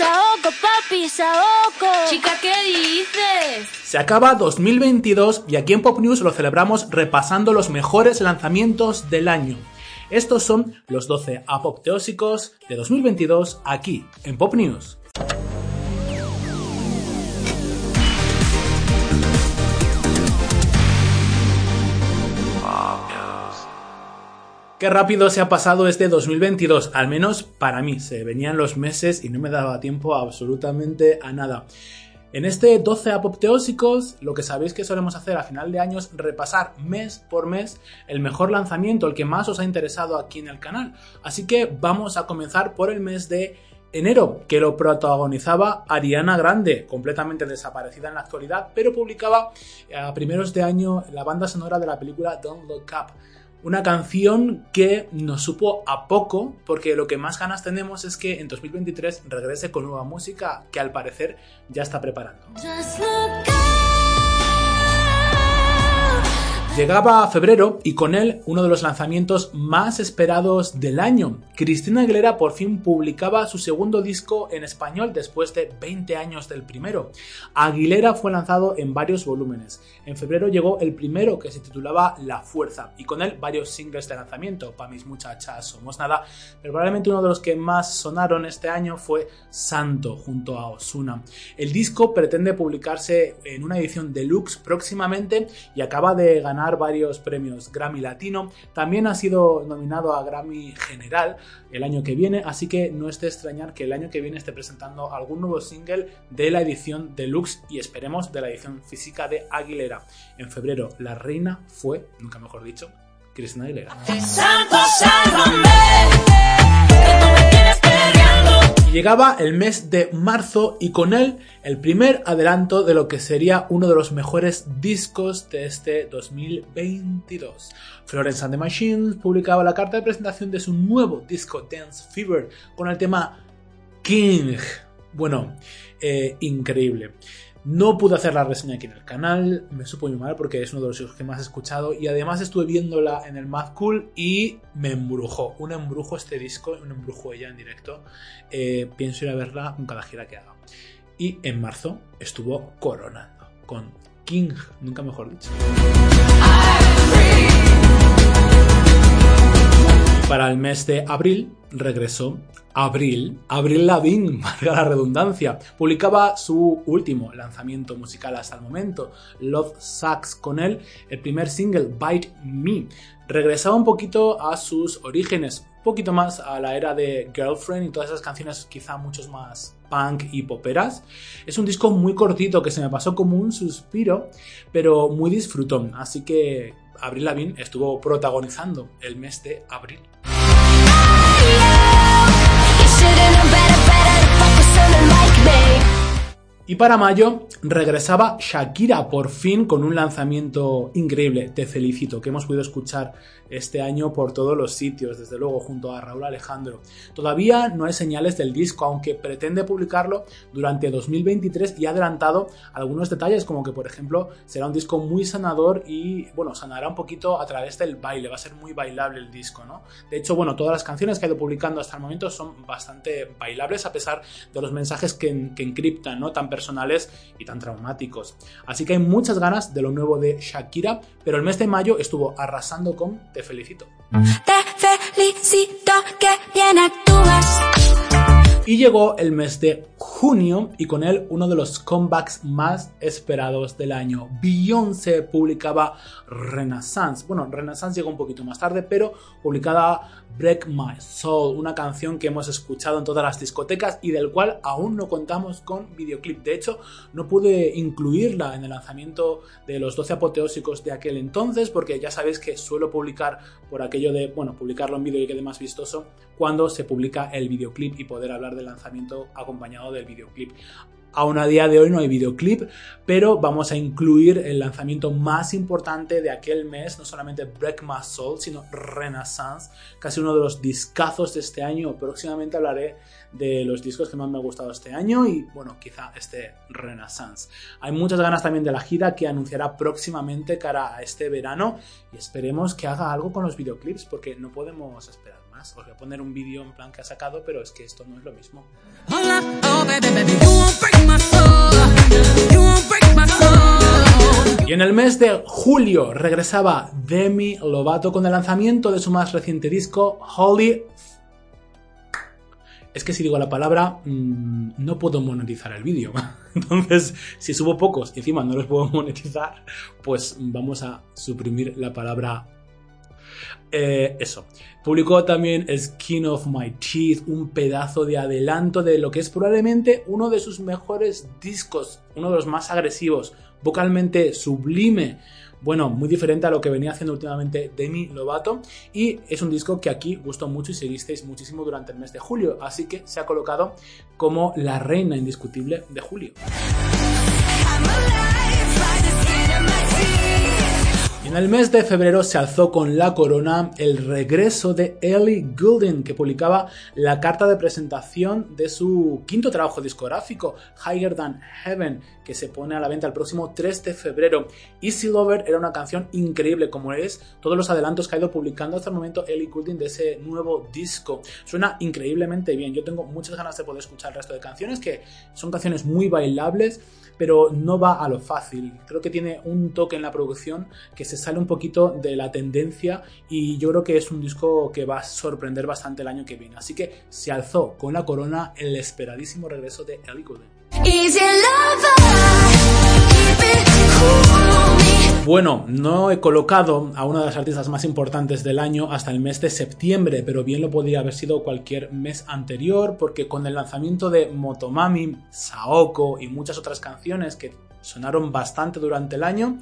Saoko, papi, Saoko. Chica, ¿qué dices? Se acaba 2022 y aquí en Pop News lo celebramos repasando los mejores lanzamientos del año. Estos son los 12 apoteósicos de 2022 aquí en Pop News. Qué rápido se ha pasado este 2022, al menos para mí. Se venían los meses y no me daba tiempo absolutamente a nada. En este 12 apopteósicos, lo que sabéis que solemos hacer a final de año es repasar mes por mes el mejor lanzamiento, el que más os ha interesado aquí en el canal. Así que vamos a comenzar por el mes de enero, que lo protagonizaba Ariana Grande, completamente desaparecida en la actualidad, pero publicaba a primeros de año la banda sonora de la película Don't Look Up. Una canción que nos supo a poco, porque lo que más ganas tenemos es que en 2023 regrese con nueva música que al parecer ya está preparando. Llegaba febrero y con él uno de los lanzamientos más esperados del año. Cristina Aguilera por fin publicaba su segundo disco en español después de 20 años del primero. Aguilera fue lanzado en varios volúmenes. En febrero llegó el primero que se titulaba La Fuerza y con él varios singles de lanzamiento. Pa' mis muchachas, somos nada. Pero probablemente uno de los que más sonaron este año fue Santo junto a Osuna. El disco pretende publicarse en una edición deluxe próximamente y acaba de ganar varios premios Grammy Latino. También ha sido nominado a Grammy General el año que viene, así que no es de extrañar que el año que viene esté presentando algún nuevo single de la edición deluxe y esperemos de la edición física de Aguilera. En febrero, la reina fue, nunca mejor dicho, Cristina Aguilera. Llegaba el mes de marzo y con él el primer adelanto de lo que sería uno de los mejores discos de este 2022. Florence and the Machine publicaba la carta de presentación de su nuevo disco Dance Fever con el tema King. Bueno, eh, increíble. No pude hacer la reseña aquí en el canal, me supo muy mal porque es uno de los que más he escuchado y además estuve viéndola en el Mad Cool y me embrujó, un embrujo este disco, un embrujo ella en directo. Eh, pienso ir a verla con cada gira que haga. Y en marzo estuvo coronando con King, nunca mejor dicho. Para el mes de abril regresó Abril, Abril Lavigne, marca la redundancia, publicaba su último lanzamiento musical hasta el momento, Love Sucks, con él el primer single, Bite Me. Regresaba un poquito a sus orígenes, un poquito más a la era de Girlfriend y todas esas canciones quizá muchos más punk y poperas. Es un disco muy cortito que se me pasó como un suspiro, pero muy disfrutón, así que Abril Lavigne estuvo protagonizando el mes de abril. Y para mayo regresaba Shakira por fin con un lanzamiento increíble, Te felicito, que hemos podido escuchar este año por todos los sitios, desde luego junto a Raúl Alejandro. Todavía no hay señales del disco, aunque pretende publicarlo durante 2023 y ha adelantado algunos detalles, como que por ejemplo será un disco muy sanador y bueno, sanará un poquito a través del baile, va a ser muy bailable el disco, ¿no? De hecho, bueno, todas las canciones que ha ido publicando hasta el momento son bastante bailables a pesar de los mensajes que, encriptan, ¿no? Tan personales y tan traumáticos. Así que hay muchas ganas de lo nuevo de Shakira, pero el mes de mayo estuvo arrasando con Te felicito. Te felicito que bien actúas. Y llegó el mes de junio y con él uno de los comebacks más esperados del año. Beyoncé publicaba Renaissance. Bueno, Renaissance llegó un poquito más tarde, pero publicada Break My Soul, una canción que hemos escuchado en todas las discotecas y del cual aún no contamos con videoclip. De hecho, no pude incluirla en el lanzamiento de los 12 apoteósicos de aquel entonces, porque ya sabéis que suelo publicar por aquello de, bueno, publicarlo en vídeo y quede más vistoso cuando se publica el videoclip y poder hablar del lanzamiento acompañado del videoclip. Aún a día de hoy no hay videoclip, pero vamos a incluir el lanzamiento más importante de aquel mes, no solamente Break My Soul, sino Renaissance, casi uno de los discazos de este año. Próximamente hablaré de los discos que más me han gustado este año y, bueno, quizá este Renaissance. Hay muchas ganas también de la gira que anunciará próximamente cara a este verano y esperemos que haga algo con los videoclips porque no podemos esperar más. Os voy a poner un vídeo en plan que ha sacado, pero es que esto no es lo mismo. Y en el mes de julio regresaba Demi Lovato con el lanzamiento de su más reciente disco, Holy. Es que si digo la palabra, mm, no puedo monetizar el vídeo. Entonces, si subo pocos y encima no los puedo monetizar, pues vamos a suprimir la palabra eh, eso. Publicó también Skin of My Teeth, un pedazo de adelanto de lo que es probablemente uno de sus mejores discos, uno de los más agresivos, vocalmente sublime. Bueno, muy diferente a lo que venía haciendo últimamente Demi Lovato. Y es un disco que aquí gustó mucho y seguisteis muchísimo durante el mes de julio. Así que se ha colocado como la reina indiscutible de julio. En el mes de febrero se alzó con la corona el regreso de Ellie Goulding, que publicaba la carta de presentación de su quinto trabajo discográfico, Higher Than Heaven, que se pone a la venta el próximo 3 de febrero. Easy Lover era una canción increíble, como es todos los adelantos que ha ido publicando hasta el momento Ellie Goulding de ese nuevo disco. Suena increíblemente bien. Yo tengo muchas ganas de poder escuchar el resto de canciones, que son canciones muy bailables pero no va a lo fácil. Creo que tiene un toque en la producción que se sale un poquito de la tendencia y yo creo que es un disco que va a sorprender bastante el año que viene. Así que se alzó con la corona el esperadísimo regreso de Ellie. Bueno, no he colocado a una de las artistas más importantes del año hasta el mes de septiembre, pero bien lo podría haber sido cualquier mes anterior, porque con el lanzamiento de Motomami, Saoko y muchas otras canciones que sonaron bastante durante el año,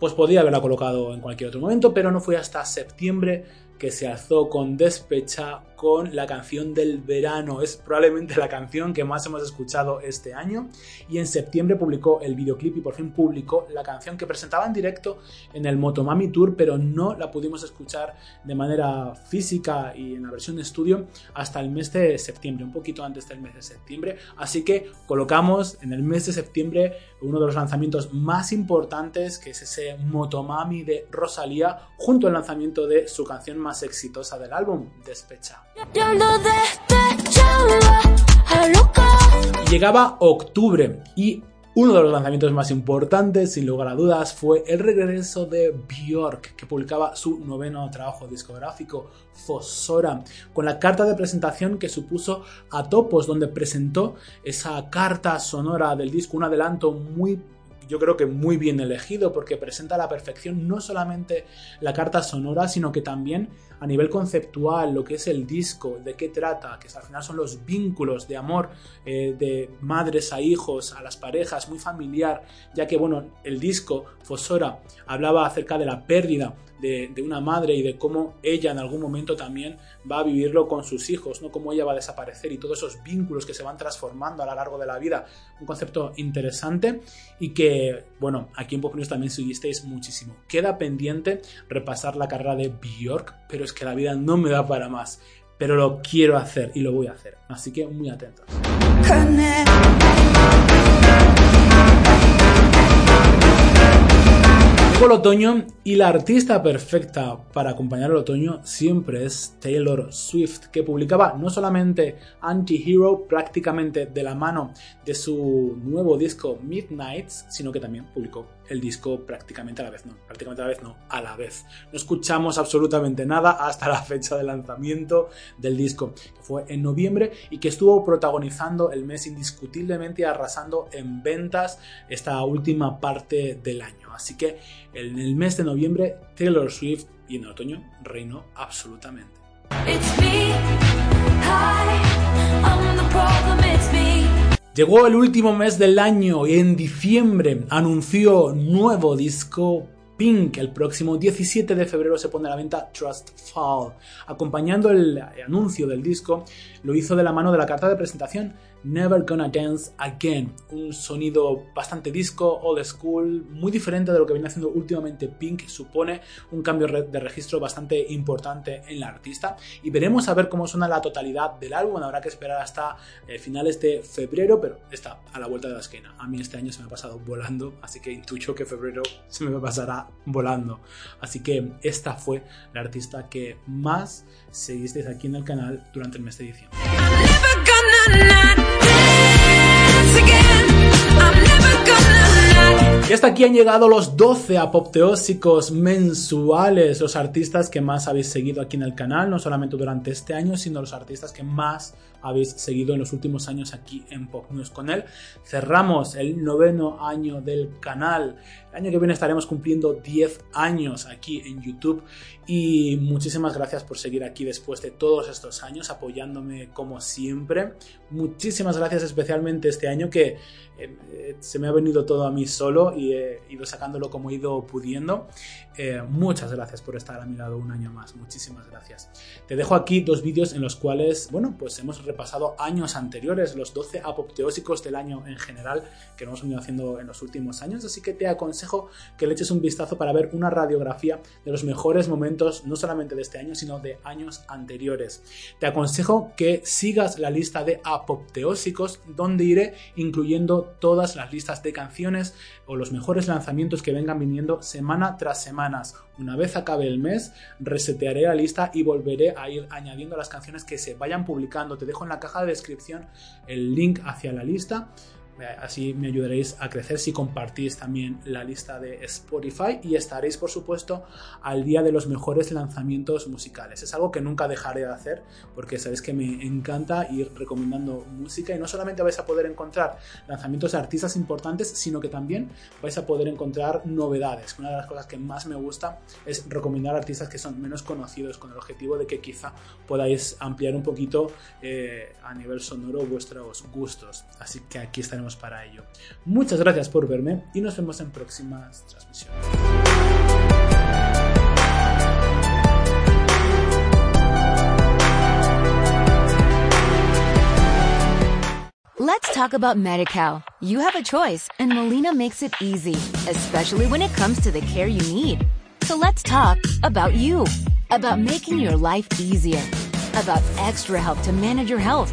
pues podría haberla colocado en cualquier otro momento, pero no fue hasta septiembre que se alzó con Despecha con la canción del verano. Es probablemente la canción que más hemos escuchado este año. Y en septiembre publicó el videoclip y por fin publicó la canción que presentaba en directo en el Motomami Tour, pero no la pudimos escuchar de manera física y en la versión de estudio hasta el mes de septiembre, un poquito antes del mes de septiembre. Así que colocamos en el mes de septiembre uno de los lanzamientos más importantes, que es ese Motomami de Rosalía, junto al lanzamiento de su canción más exitosa del álbum, Despecha. Llegaba octubre y uno de los lanzamientos más importantes, sin lugar a dudas, fue el regreso de Björk, que publicaba su noveno trabajo discográfico, Fossora, con la carta de presentación que supuso a Topos, donde presentó esa carta sonora del disco, un adelanto muy yo creo que muy bien elegido porque presenta a la perfección no solamente la carta sonora, sino que también a nivel conceptual, lo que es el disco, de qué trata, que al final son los vínculos de amor eh, de madres a hijos, a las parejas, muy familiar, ya que bueno, el disco Fosora hablaba acerca de la pérdida de, una madre y de cómo ella en algún momento también va a vivirlo con sus hijos, ¿no? Cómo ella va a desaparecer y todos esos vínculos que se van transformando a lo largo de la vida. Un concepto interesante y que, bueno, aquí en Pop también seguisteis muchísimo. Queda pendiente repasar la carrera de Bjork, pero es que la vida no me da para más. Pero lo quiero hacer y lo voy a hacer. Así que muy atentos. Llegó el otoño y la artista perfecta para acompañar el otoño siempre es Taylor Swift, que publicaba no solamente Anti-Hero prácticamente de la mano de su nuevo disco Midnights, sino que también publicó el disco prácticamente a la vez, no, prácticamente a la vez no, a la vez. No escuchamos absolutamente nada hasta la fecha de lanzamiento del disco, que fue en noviembre y que estuvo protagonizando el mes indiscutiblemente y arrasando en ventas esta última parte del año. Así que en el mes de noviembre Taylor Swift y en otoño reinó absolutamente. Llegó el último mes del año y en diciembre anunció nuevo disco Pink. El próximo 17 de febrero se pone a la venta Trust Fall. Acompañando el anuncio del disco, lo hizo de la mano de la carta de presentación Never Gonna Dance Again. Un sonido bastante disco, old school, muy diferente de lo que viene haciendo últimamente Pink. Supone un cambio de registro bastante importante en la artista. Y veremos a ver cómo suena la totalidad del álbum. Habrá que esperar hasta eh, finales de febrero, pero está a la vuelta de la esquina. A mí este año se me ha pasado volando, así que intuyo que febrero se me pasará volando. Así que esta fue la artista que más seguisteis aquí en el canal durante el mes de diciembre. Y hasta aquí han llegado los 12 apopteósicos mensuales, los artistas que más habéis seguido aquí en el canal, no solamente durante este año, sino los artistas que más habéis seguido en los últimos años aquí en Pop News. Con él cerramos el noveno año del canal. El año que viene estaremos cumpliendo 10 años aquí en YouTube y muchísimas gracias por seguir aquí después de todos estos años apoyándome como siempre. Muchísimas gracias especialmente este año que eh, se me ha venido todo a mí solo y he ido sacándolo como he ido pudiendo. Eh, muchas gracias por estar a mi lado un año más. Muchísimas gracias. Te dejo aquí dos vídeos en los cuales, bueno, pues hemos repasado años anteriores, los 12 apopteósicos del año en general que hemos venido haciendo en los últimos años. Así que te aconsejo que le eches un vistazo para ver una radiografía de los mejores momentos, no solamente de este año, sino de años anteriores. Te aconsejo que sigas la lista de apopteósicos, donde iré incluyendo todas las listas de canciones o los mejores lanzamientos que vengan viniendo semana tras semana. Una vez acabe el mes, resetearé la lista y volveré a ir añadiendo las canciones que se vayan publicando. Te dejo en la caja de descripción el link hacia la lista Así me ayudaréis a crecer si compartís también la lista de Spotify y estaréis, por supuesto, al día de los mejores lanzamientos musicales. Es algo que nunca dejaré de hacer porque sabéis que me encanta ir recomendando música y no solamente vais a poder encontrar lanzamientos de artistas importantes, sino que también vais a poder encontrar novedades. Una de las cosas que más me gusta es recomendar artistas que son menos conocidos con el objetivo de que quizá podáis ampliar un poquito eh, a nivel sonoro vuestros gustos. Así que aquí estaremos para ello. Muchas gracias por verme y nos vemos en próximas transmisiones. Let's talk about MediCal. You have a choice and Molina makes it easy, especially when it comes to the care you need. So let's talk about you, about making your life easier, about extra help to manage your health